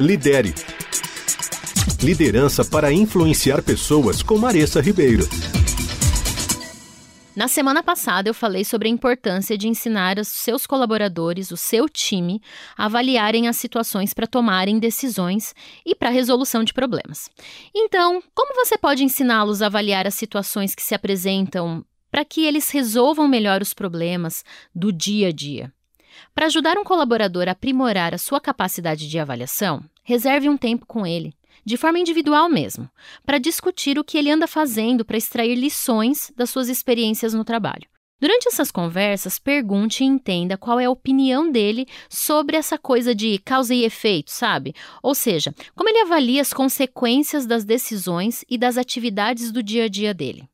Lidere. Liderança para influenciar pessoas com Maressa Ribeiro. Na semana passada, eu falei sobre a importância de ensinar os seus colaboradores, o seu time, a avaliarem as situações para tomarem decisões e para resolução de problemas. Então, como você pode ensiná-los a avaliar as situações que se apresentam para que eles resolvam melhor os problemas do dia a dia? Para ajudar um colaborador a aprimorar a sua capacidade de avaliação, reserve um tempo com ele de forma individual mesmo, para discutir o que ele anda fazendo para extrair lições das suas experiências no trabalho. Durante essas conversas, pergunte e entenda qual é a opinião dele sobre essa coisa de causa e efeito, sabe? Ou seja, como ele avalia as consequências das decisões e das atividades do dia a dia dele.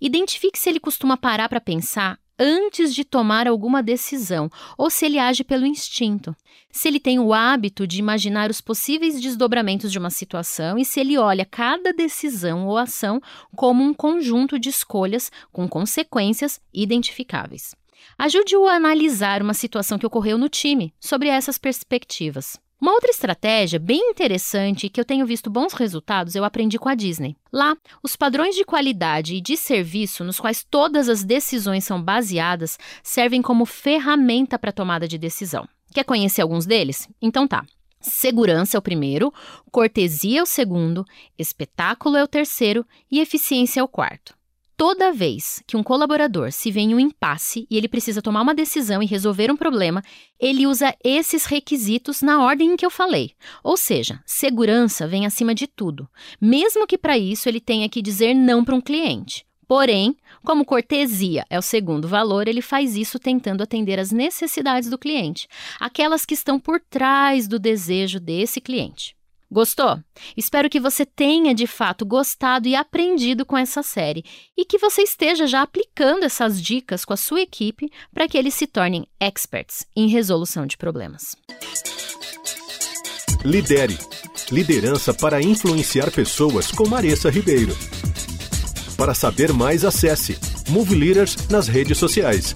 Identifique se ele costuma parar para pensar antes de tomar alguma decisão ou se ele age pelo instinto. Se ele tem o hábito de imaginar os possíveis desdobramentos de uma situação e se ele olha cada decisão ou ação como um conjunto de escolhas com consequências identificáveis. Ajude-o a analisar uma situação que ocorreu no time sobre essas perspectivas. Uma outra estratégia bem interessante que eu tenho visto bons resultados eu aprendi com a Disney. Lá, os padrões de qualidade e de serviço nos quais todas as decisões são baseadas servem como ferramenta para tomada de decisão. Quer conhecer alguns deles? Então tá. Segurança é o primeiro, cortesia é o segundo, espetáculo é o terceiro e eficiência é o quarto. Toda vez que um colaborador se vê em um impasse e ele precisa tomar uma decisão e resolver um problema, ele usa esses requisitos na ordem em que eu falei. Ou seja, segurança vem acima de tudo, mesmo que para isso ele tenha que dizer não para um cliente. Porém, como cortesia é o segundo valor, ele faz isso tentando atender às necessidades do cliente, aquelas que estão por trás do desejo desse cliente. Gostou? Espero que você tenha de fato gostado e aprendido com essa série e que você esteja já aplicando essas dicas com a sua equipe para que eles se tornem experts em resolução de problemas. Lidere. Liderança para influenciar pessoas com Maressa Ribeiro. Para saber mais, acesse Move Leaders nas redes sociais.